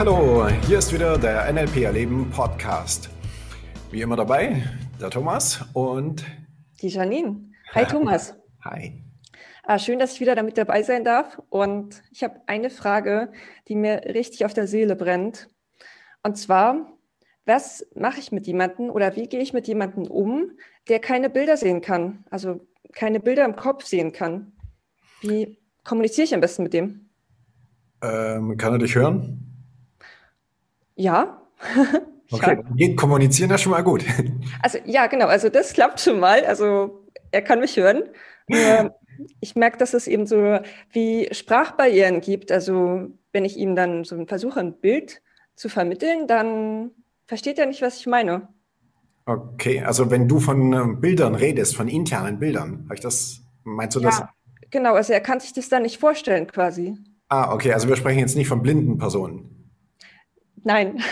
hallo, hier ist wieder der NLP Erleben Podcast. Wie immer dabei, der Thomas und die Janine. Hi Thomas. Hi. Ah, schön, dass ich wieder damit dabei sein darf. Und ich habe eine Frage, die mir richtig auf der Seele brennt. Und zwar, was mache ich mit jemandem oder wie gehe ich mit jemandem um, der keine Bilder sehen kann, also keine Bilder im Kopf sehen kann? Wie kommuniziere ich am besten mit dem? Ähm, kann er dich hören? Ja. okay, geht kommunizieren ja schon mal gut. Also ja, genau, also das klappt schon mal. Also er kann mich hören. Nur ich merke, dass es eben so wie Sprachbarrieren gibt. Also wenn ich ihm dann so versuche, ein Bild zu vermitteln, dann versteht er nicht, was ich meine. Okay, also wenn du von äh, Bildern redest, von internen Bildern, ich das, meinst du ja, das? Genau, also er kann sich das dann nicht vorstellen quasi. Ah, okay, also wir sprechen jetzt nicht von blinden Personen. Nein.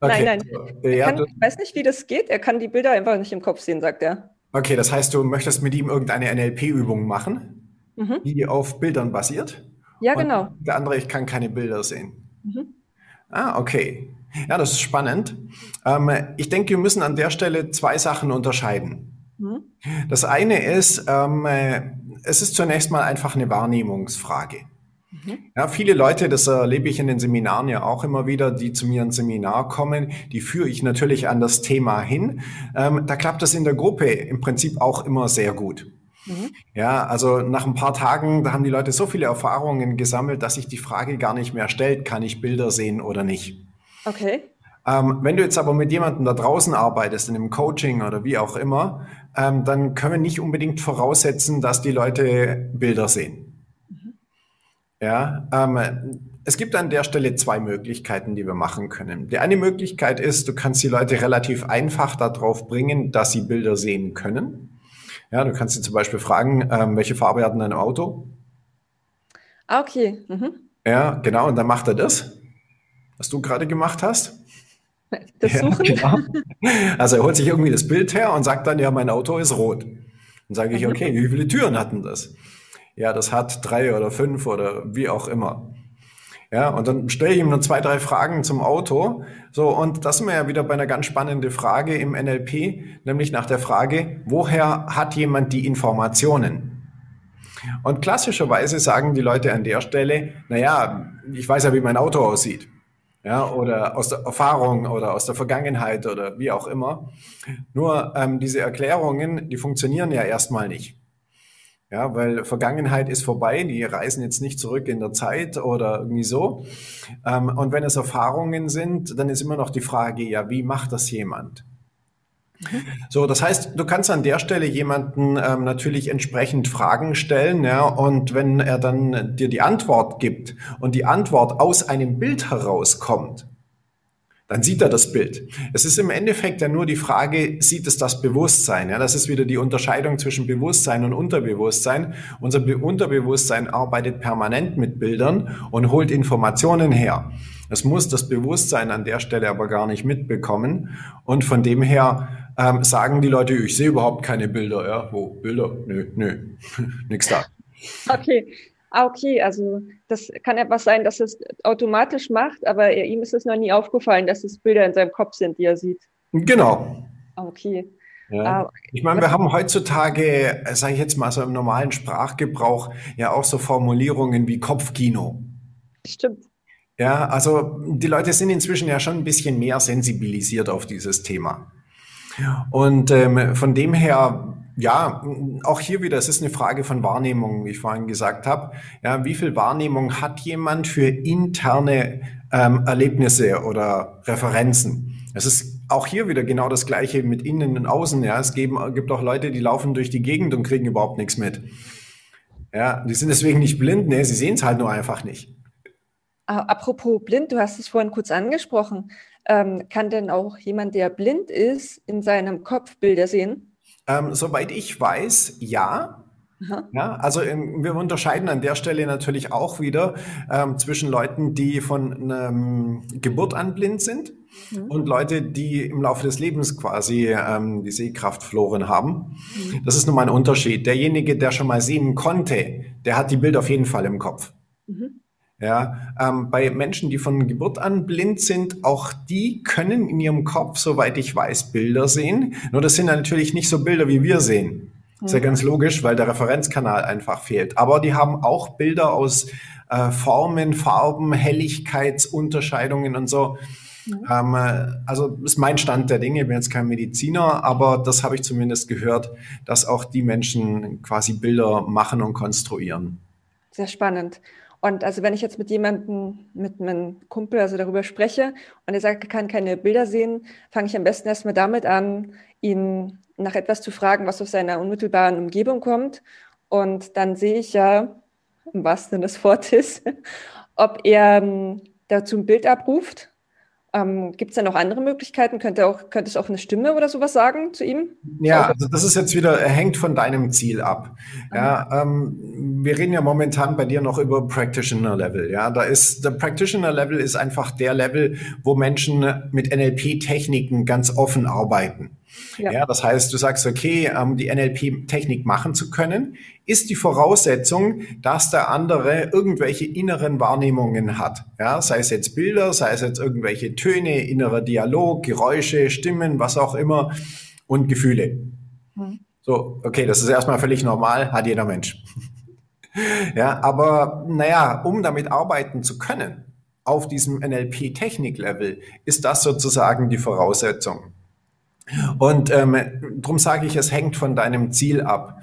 Okay. nein, nein. Ja, kann, ich weiß nicht, wie das geht. Er kann die Bilder einfach nicht im Kopf sehen, sagt er. Okay, das heißt, du möchtest mit ihm irgendeine NLP-Übung machen, mhm. die auf Bildern basiert? Ja, genau. Der andere, ich kann keine Bilder sehen. Mhm. Ah, okay. Ja, das ist spannend. Ähm, ich denke, wir müssen an der Stelle zwei Sachen unterscheiden. Mhm. Das eine ist, ähm, es ist zunächst mal einfach eine Wahrnehmungsfrage. Mhm. Ja, viele Leute, das erlebe ich in den Seminaren ja auch immer wieder, die zu mir ins Seminar kommen, die führe ich natürlich an das Thema hin. Ähm, da klappt das in der Gruppe im Prinzip auch immer sehr gut. Mhm. Ja, also nach ein paar Tagen, da haben die Leute so viele Erfahrungen gesammelt, dass sich die Frage gar nicht mehr stellt, kann ich Bilder sehen oder nicht. Okay. Ähm, wenn du jetzt aber mit jemandem da draußen arbeitest, in einem Coaching oder wie auch immer, ähm, dann können wir nicht unbedingt voraussetzen, dass die Leute Bilder sehen. Ja, ähm, es gibt an der Stelle zwei Möglichkeiten, die wir machen können. Die eine Möglichkeit ist, du kannst die Leute relativ einfach darauf bringen, dass sie Bilder sehen können. Ja, du kannst sie zum Beispiel fragen, ähm, welche Farbe hat denn dein Auto? Ah, okay. Mhm. Ja, genau, und dann macht er das, was du gerade gemacht hast. Das Suchen? Ja, genau. Also er holt sich irgendwie das Bild her und sagt dann, ja, mein Auto ist rot. Dann sage ich, okay, wie viele Türen hatten das? Ja, das hat drei oder fünf oder wie auch immer. Ja, und dann stelle ich ihm nur zwei, drei Fragen zum Auto. So, und das sind wir ja wieder bei einer ganz spannenden Frage im NLP, nämlich nach der Frage, woher hat jemand die Informationen? Und klassischerweise sagen die Leute an der Stelle, na ja, ich weiß ja, wie mein Auto aussieht. Ja, oder aus der Erfahrung oder aus der Vergangenheit oder wie auch immer. Nur ähm, diese Erklärungen, die funktionieren ja erstmal nicht. Ja, weil Vergangenheit ist vorbei, die reisen jetzt nicht zurück in der Zeit oder irgendwie so. Ähm, und wenn es Erfahrungen sind, dann ist immer noch die Frage, ja, wie macht das jemand? Mhm. So, das heißt, du kannst an der Stelle jemanden ähm, natürlich entsprechend Fragen stellen, ja, und wenn er dann dir die Antwort gibt und die Antwort aus einem Bild herauskommt, dann sieht er das Bild. Es ist im Endeffekt ja nur die Frage, sieht es das Bewusstsein? Ja, das ist wieder die Unterscheidung zwischen Bewusstsein und Unterbewusstsein. Unser Be Unterbewusstsein arbeitet permanent mit Bildern und holt Informationen her. Es muss das Bewusstsein an der Stelle aber gar nicht mitbekommen. Und von dem her ähm, sagen die Leute, ich sehe überhaupt keine Bilder. Ja, wo? Bilder? Nö, nö, nix da. Okay, ah, okay, also das kann etwas sein, dass es automatisch macht, aber er, ihm ist es noch nie aufgefallen, dass es Bilder in seinem Kopf sind, die er sieht. Genau. Ah, okay. Ja. Ich meine, wir haben heutzutage, sage ich jetzt mal so im normalen Sprachgebrauch, ja auch so Formulierungen wie Kopfkino. Stimmt. Ja, also die Leute sind inzwischen ja schon ein bisschen mehr sensibilisiert auf dieses Thema. Und ähm, von dem her ja, auch hier wieder, es ist eine Frage von Wahrnehmung, wie ich vorhin gesagt habe. Ja, wie viel Wahrnehmung hat jemand für interne ähm, Erlebnisse oder Referenzen? Es ist auch hier wieder genau das Gleiche mit innen und außen. Ja, es geben, gibt auch Leute, die laufen durch die Gegend und kriegen überhaupt nichts mit. Ja, die sind deswegen nicht blind, ne, sie sehen es halt nur einfach nicht. Apropos blind, du hast es vorhin kurz angesprochen. Ähm, kann denn auch jemand, der blind ist, in seinem Kopf Bilder sehen? Ähm, soweit ich weiß, ja. Ja, also ähm, wir unterscheiden an der Stelle natürlich auch wieder ähm, zwischen Leuten, die von ähm, Geburt an blind sind mhm. und Leute, die im Laufe des Lebens quasi ähm, die Sehkraft verloren haben. Mhm. Das ist nun mal ein Unterschied. Derjenige, der schon mal sehen konnte, der hat die Bilder auf jeden Fall im Kopf. Mhm. Ja, ähm, bei Menschen, die von Geburt an blind sind, auch die können in ihrem Kopf, soweit ich weiß, Bilder sehen. Nur das sind natürlich nicht so Bilder, wie wir sehen. Ist ja ganz logisch, weil der Referenzkanal einfach fehlt. Aber die haben auch Bilder aus äh, Formen, Farben, Helligkeitsunterscheidungen und so. Mhm. Ähm, äh, also ist mein Stand der Dinge. Ich bin jetzt kein Mediziner, aber das habe ich zumindest gehört, dass auch die Menschen quasi Bilder machen und konstruieren. Sehr spannend. Und also wenn ich jetzt mit jemandem, mit meinem Kumpel, also darüber spreche und er sagt, er kann keine Bilder sehen, fange ich am besten erstmal damit an, ihn nach etwas zu fragen, was aus seiner unmittelbaren Umgebung kommt. Und dann sehe ich ja, im wahrsten Sinne des Wortes, ob er ähm, dazu ein Bild abruft ähm, Gibt es da noch andere Möglichkeiten? Könnte, auch, könnte es auch eine Stimme oder sowas sagen zu ihm? Ja, also das ist jetzt wieder, hängt von deinem Ziel ab. Ja, ähm, wir reden ja momentan bei dir noch über Practitioner Level. Ja, da ist, der Practitioner Level ist einfach der Level, wo Menschen mit NLP-Techniken ganz offen arbeiten. Ja. ja. das heißt, du sagst, okay, um die NLP-Technik machen zu können, ist die Voraussetzung, dass der andere irgendwelche inneren Wahrnehmungen hat. Ja, sei es jetzt Bilder, sei es jetzt irgendwelche Töne, innerer Dialog, Geräusche, Stimmen, was auch immer und Gefühle. Mhm. So, okay, das ist erstmal völlig normal, hat jeder Mensch. ja, aber naja, um damit arbeiten zu können, auf diesem NLP-Technik-Level, ist das sozusagen die Voraussetzung. Und ähm, darum sage ich, es hängt von deinem Ziel ab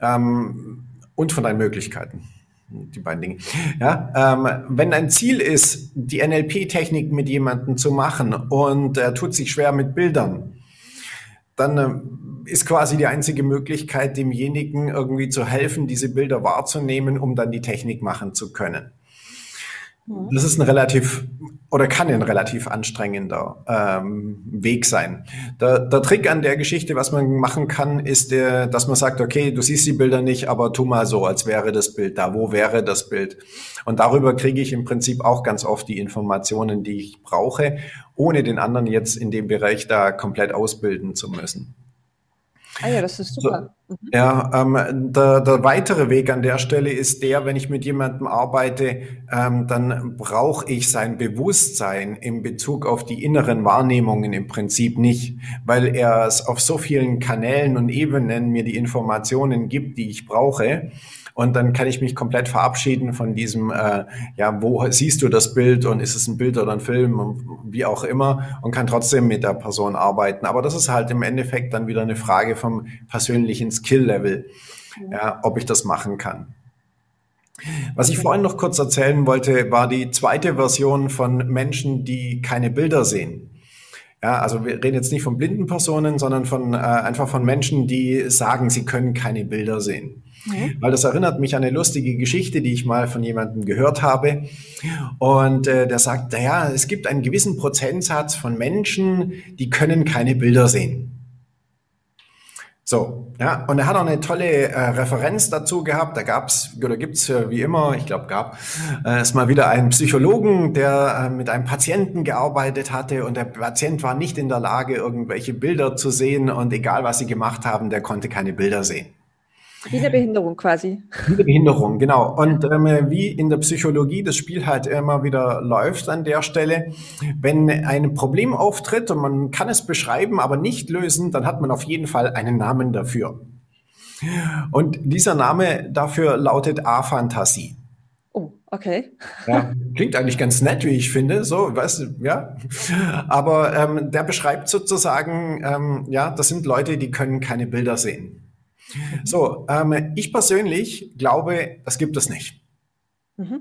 ähm, und von deinen Möglichkeiten. Die beiden Dinge. Ja, ähm, wenn dein Ziel ist, die NLP-Technik mit jemandem zu machen und er tut sich schwer mit Bildern, dann ähm, ist quasi die einzige Möglichkeit, demjenigen irgendwie zu helfen, diese Bilder wahrzunehmen, um dann die Technik machen zu können. Mhm. Das ist ein relativ oder kann ein relativ anstrengender ähm, Weg sein. Der, der Trick an der Geschichte, was man machen kann, ist, der, dass man sagt, okay, du siehst die Bilder nicht, aber tu mal so, als wäre das Bild da. Wo wäre das Bild? Und darüber kriege ich im Prinzip auch ganz oft die Informationen, die ich brauche, ohne den anderen jetzt in dem Bereich da komplett ausbilden zu müssen. Ah ja, das ist super. Mhm. Ja, ähm, der, der weitere Weg an der Stelle ist der, wenn ich mit jemandem arbeite, ähm, dann brauche ich sein Bewusstsein in Bezug auf die inneren Wahrnehmungen im Prinzip nicht, weil er es auf so vielen Kanälen und Ebenen mir die Informationen gibt, die ich brauche. Und dann kann ich mich komplett verabschieden von diesem, äh, ja, wo siehst du das Bild und ist es ein Bild oder ein Film, wie auch immer, und kann trotzdem mit der Person arbeiten. Aber das ist halt im Endeffekt dann wieder eine Frage vom persönlichen Skill-Level, ja, ob ich das machen kann. Was ich vorhin noch kurz erzählen wollte, war die zweite Version von Menschen, die keine Bilder sehen. Ja, also wir reden jetzt nicht von blinden Personen, sondern von äh, einfach von Menschen, die sagen, sie können keine Bilder sehen. Mhm. Weil das erinnert mich an eine lustige Geschichte, die ich mal von jemandem gehört habe. Und äh, der sagt, naja, es gibt einen gewissen Prozentsatz von Menschen, die können keine Bilder sehen. So, ja, und er hat auch eine tolle äh, Referenz dazu gehabt. Da gab's oder gibt's äh, wie immer, ich glaube, gab äh, es mal wieder einen Psychologen, der äh, mit einem Patienten gearbeitet hatte und der Patient war nicht in der Lage, irgendwelche Bilder zu sehen und egal was sie gemacht haben, der konnte keine Bilder sehen. Wie eine Behinderung quasi. Wie eine Behinderung, genau. Und ähm, wie in der Psychologie das Spiel halt immer wieder läuft an der Stelle, wenn ein Problem auftritt und man kann es beschreiben, aber nicht lösen, dann hat man auf jeden Fall einen Namen dafür. Und dieser Name dafür lautet A-Fantasie. Oh, okay. Ja, klingt eigentlich ganz nett, wie ich finde, so, weißt du, ja. Aber ähm, der beschreibt sozusagen, ähm, ja, das sind Leute, die können keine Bilder sehen. So, ähm, ich persönlich glaube, das gibt es nicht. Mhm.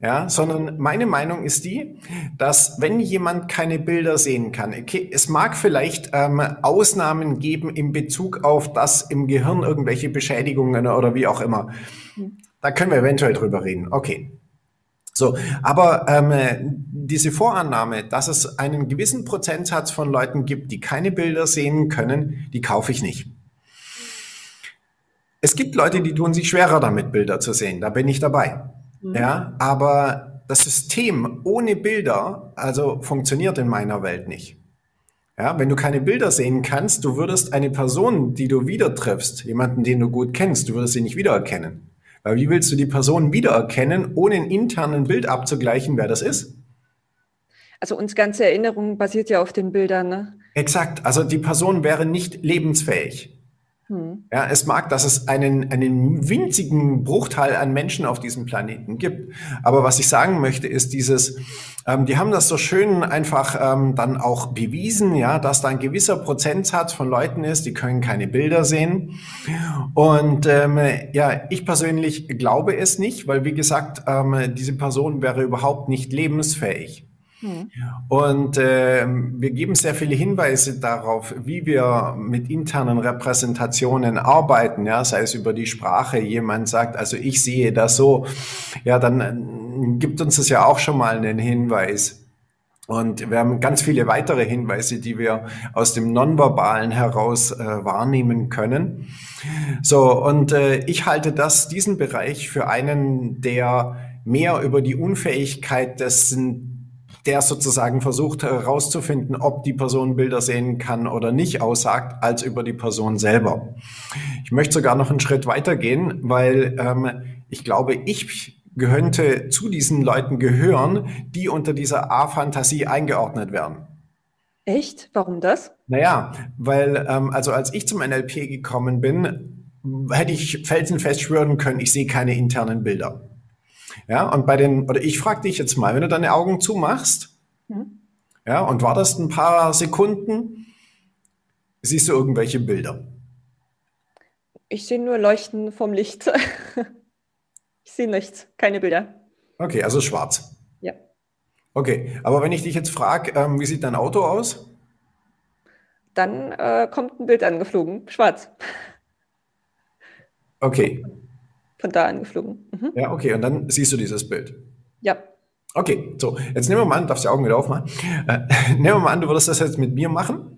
Ja, sondern meine Meinung ist die, dass wenn jemand keine Bilder sehen kann, okay, es mag vielleicht ähm, Ausnahmen geben in Bezug auf das im Gehirn irgendwelche Beschädigungen oder wie auch immer. Mhm. Da können wir eventuell drüber reden. Okay. So, aber ähm, diese Vorannahme, dass es einen gewissen Prozentsatz von Leuten gibt, die keine Bilder sehen können, die kaufe ich nicht. Es gibt Leute, die tun sich schwerer damit, Bilder zu sehen. Da bin ich dabei. Mhm. Ja, aber das System ohne Bilder, also funktioniert in meiner Welt nicht. Ja, wenn du keine Bilder sehen kannst, du würdest eine Person, die du wieder triffst, jemanden, den du gut kennst, du würdest sie nicht wiedererkennen. Weil wie willst du die Person wiedererkennen, ohne ein internen Bild abzugleichen, wer das ist? Also unsere ganze Erinnerung basiert ja auf den Bildern, ne? Exakt. Also die Person wäre nicht lebensfähig. Hm. Ja, es mag, dass es einen, einen winzigen Bruchteil an Menschen auf diesem Planeten gibt. Aber was ich sagen möchte, ist dieses, ähm, die haben das so schön einfach ähm, dann auch bewiesen, ja, dass da ein gewisser Prozentsatz von Leuten ist, die können keine Bilder sehen. Und ähm, ja, ich persönlich glaube es nicht, weil wie gesagt, ähm, diese Person wäre überhaupt nicht lebensfähig. Hm. Und äh, wir geben sehr viele Hinweise darauf, wie wir mit internen Repräsentationen arbeiten, ja, sei es über die Sprache, jemand sagt, also ich sehe das so, ja, dann äh, gibt uns das ja auch schon mal einen Hinweis. Und wir haben ganz viele weitere Hinweise, die wir aus dem Nonverbalen heraus äh, wahrnehmen können. So, und äh, ich halte das, diesen Bereich für einen, der mehr über die Unfähigkeit dessen der sozusagen versucht herauszufinden, ob die Person Bilder sehen kann oder nicht aussagt, als über die Person selber. Ich möchte sogar noch einen Schritt weitergehen, weil ähm, ich glaube, ich könnte zu diesen Leuten gehören, die unter dieser A-Fantasie eingeordnet werden. Echt? Warum das? Naja, weil ähm, also als ich zum NLP gekommen bin, hätte ich felsenfest schwören können, ich sehe keine internen Bilder. Ja, und bei den, oder ich frage dich jetzt mal, wenn du deine Augen zumachst, mhm. ja, und wartest ein paar Sekunden, siehst du irgendwelche Bilder? Ich sehe nur Leuchten vom Licht. ich sehe nichts, keine Bilder. Okay, also schwarz. Ja. Okay, aber wenn ich dich jetzt frage, ähm, wie sieht dein Auto aus? Dann äh, kommt ein Bild angeflogen, schwarz. Okay von da angeflogen. Mhm. Ja, okay, und dann siehst du dieses Bild. Ja. Okay, so, jetzt nehmen wir mal an, darfst die Augen wieder aufmachen. Äh, nehmen wir mal an, du würdest das jetzt mit mir machen.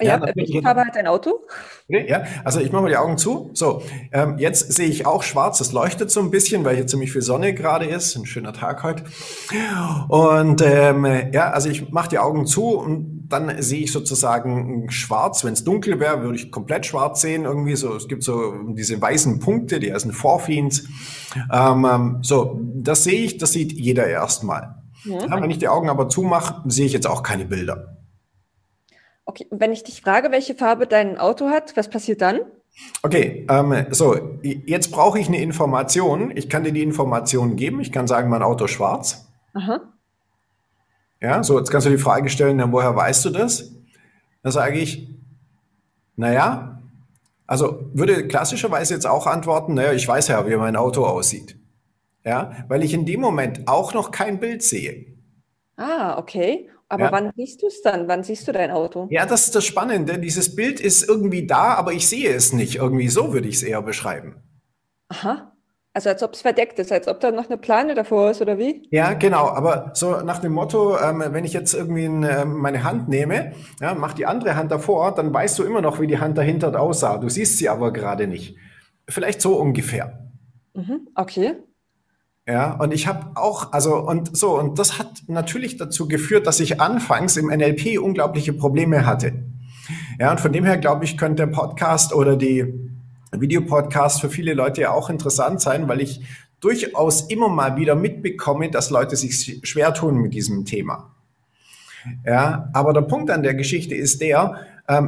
Ja, ja welche Farbe hat dein Auto? Okay, ja, also ich mache mal die Augen zu. So, ähm, jetzt sehe ich auch schwarz. Es leuchtet so ein bisschen, weil hier ziemlich viel Sonne gerade ist. Ein schöner Tag heute. Und ähm, ja, also ich mache die Augen zu und dann sehe ich sozusagen schwarz. Wenn es dunkel wäre, würde ich komplett schwarz sehen. Irgendwie so. Es gibt so diese weißen Punkte, die heißen Forfins. Ähm, ähm, so, das sehe ich. Das sieht jeder erstmal. Ja. Ja, wenn ich die Augen aber zumache, sehe ich jetzt auch keine Bilder. Okay, wenn ich dich frage, welche Farbe dein Auto hat, was passiert dann? Okay, ähm, so, jetzt brauche ich eine Information. Ich kann dir die Information geben. Ich kann sagen, mein Auto ist schwarz. Aha. Ja, so, jetzt kannst du die Frage stellen, ja, woher weißt du das? Dann sage ich, naja, also würde klassischerweise jetzt auch antworten, naja, ich weiß ja, wie mein Auto aussieht. Ja, weil ich in dem Moment auch noch kein Bild sehe. Ah, okay. Aber ja. wann siehst du es dann? Wann siehst du dein Auto? Ja, das ist das Spannende. Dieses Bild ist irgendwie da, aber ich sehe es nicht. Irgendwie so würde ich es eher beschreiben. Aha. Also als ob es verdeckt ist, als ob da noch eine Plane davor ist, oder wie? Ja, genau. Aber so nach dem Motto, ähm, wenn ich jetzt irgendwie in, äh, meine Hand nehme, ja, mach die andere Hand davor, dann weißt du immer noch, wie die Hand dahinter aussah. Du siehst sie aber gerade nicht. Vielleicht so ungefähr. Mhm, okay. Ja, und ich habe auch, also und so, und das hat natürlich dazu geführt, dass ich anfangs im NLP unglaubliche Probleme hatte. Ja, und von dem her glaube ich, könnte der Podcast oder die Videopodcast für viele Leute ja auch interessant sein, weil ich durchaus immer mal wieder mitbekomme, dass Leute sich schwer tun mit diesem Thema. Ja, aber der Punkt an der Geschichte ist der,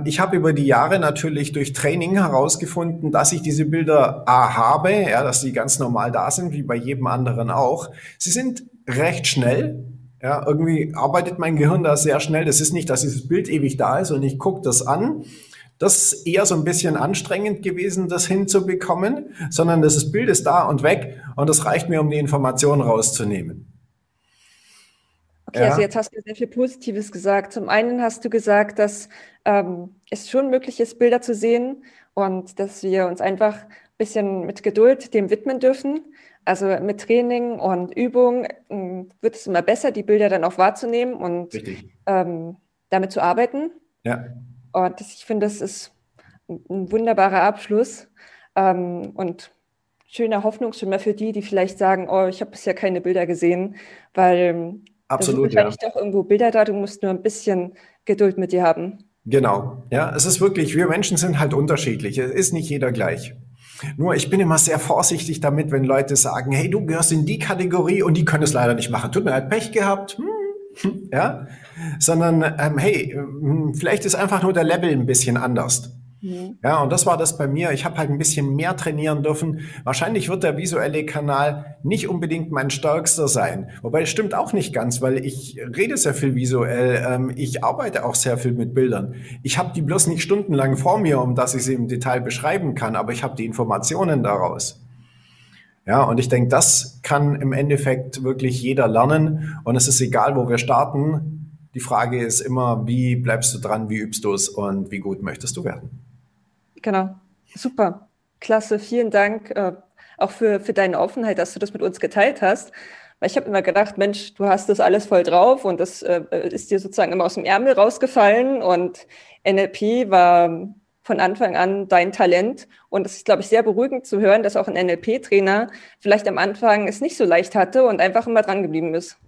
ich habe über die Jahre natürlich durch Training herausgefunden, dass ich diese Bilder A habe, ja, dass die ganz normal da sind, wie bei jedem anderen auch. Sie sind recht schnell. Ja, irgendwie arbeitet mein Gehirn da sehr schnell. Das ist nicht, dass dieses Bild ewig da ist und ich gucke das an. Das ist eher so ein bisschen anstrengend gewesen, das hinzubekommen, sondern das Bild ist da und weg und das reicht mir, um die Information rauszunehmen. Okay, also ja. also jetzt hast du sehr viel Positives gesagt. Zum einen hast du gesagt, dass ähm, es schon möglich ist, Bilder zu sehen und dass wir uns einfach ein bisschen mit Geduld dem widmen dürfen. Also mit Training und Übung äh, wird es immer besser, die Bilder dann auch wahrzunehmen und ähm, damit zu arbeiten. Ja. Und ich finde, das ist ein wunderbarer Abschluss ähm, und schöner Hoffnungsschimmer für die, die vielleicht sagen, oh, ich habe bisher keine Bilder gesehen, weil Absolut, da sind wahrscheinlich ja. doch irgendwo Bilder da, du musst nur ein bisschen Geduld mit dir haben. Genau, ja, es ist wirklich, wir Menschen sind halt unterschiedlich, es ist nicht jeder gleich. Nur ich bin immer sehr vorsichtig damit, wenn Leute sagen, hey, du gehörst in die Kategorie und die können es leider nicht machen. Tut mir leid, Pech gehabt. Hm. Ja, sondern ähm, hey, hm, vielleicht ist einfach nur der Level ein bisschen anders. Mhm. Ja, und das war das bei mir. Ich habe halt ein bisschen mehr trainieren dürfen. Wahrscheinlich wird der visuelle Kanal nicht unbedingt mein stärkster sein. Wobei es stimmt auch nicht ganz, weil ich rede sehr viel visuell. Ähm, ich arbeite auch sehr viel mit Bildern. Ich habe die bloß nicht stundenlang vor mir, um dass ich sie im Detail beschreiben kann, aber ich habe die Informationen daraus. Ja, und ich denke, das kann im Endeffekt wirklich jeder lernen. Und es ist egal, wo wir starten. Die Frage ist immer, wie bleibst du dran, wie übst du es und wie gut möchtest du werden? Genau, super, klasse, vielen Dank äh, auch für, für deine Offenheit, dass du das mit uns geteilt hast. Weil ich habe immer gedacht, Mensch, du hast das alles voll drauf und das äh, ist dir sozusagen immer aus dem Ärmel rausgefallen und NLP war von Anfang an dein Talent. Und es ist, glaube ich, sehr beruhigend zu hören, dass auch ein NLP-Trainer vielleicht am Anfang es nicht so leicht hatte und einfach immer dran geblieben ist.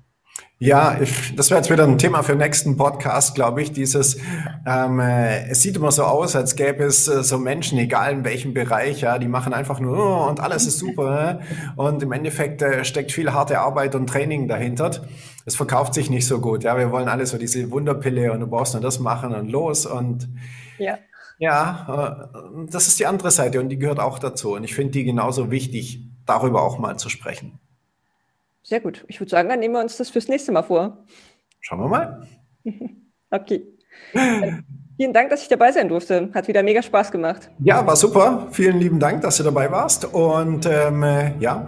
Ja, ich, das wäre jetzt wieder ein Thema für den nächsten Podcast, glaube ich. Dieses, ähm, äh, es sieht immer so aus, als gäbe es äh, so Menschen, egal in welchem Bereich, ja, die machen einfach nur oh, und alles ist super. und im Endeffekt äh, steckt viel harte Arbeit und Training dahinter. Es verkauft sich nicht so gut. Ja, wir wollen alle so diese Wunderpille und du brauchst nur das machen und los und ja. Ja, äh, das ist die andere Seite und die gehört auch dazu. Und ich finde die genauso wichtig, darüber auch mal zu sprechen. Sehr gut. Ich würde sagen, dann nehmen wir uns das fürs nächste Mal vor. Schauen wir mal. okay. Vielen Dank, dass ich dabei sein durfte. Hat wieder mega Spaß gemacht. Ja, war super. Vielen lieben Dank, dass du dabei warst. Und ähm, ja,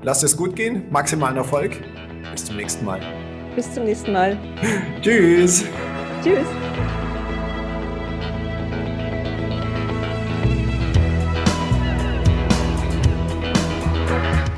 lass es gut gehen. Maximalen Erfolg. Bis zum nächsten Mal. Bis zum nächsten Mal. Tschüss. Tschüss.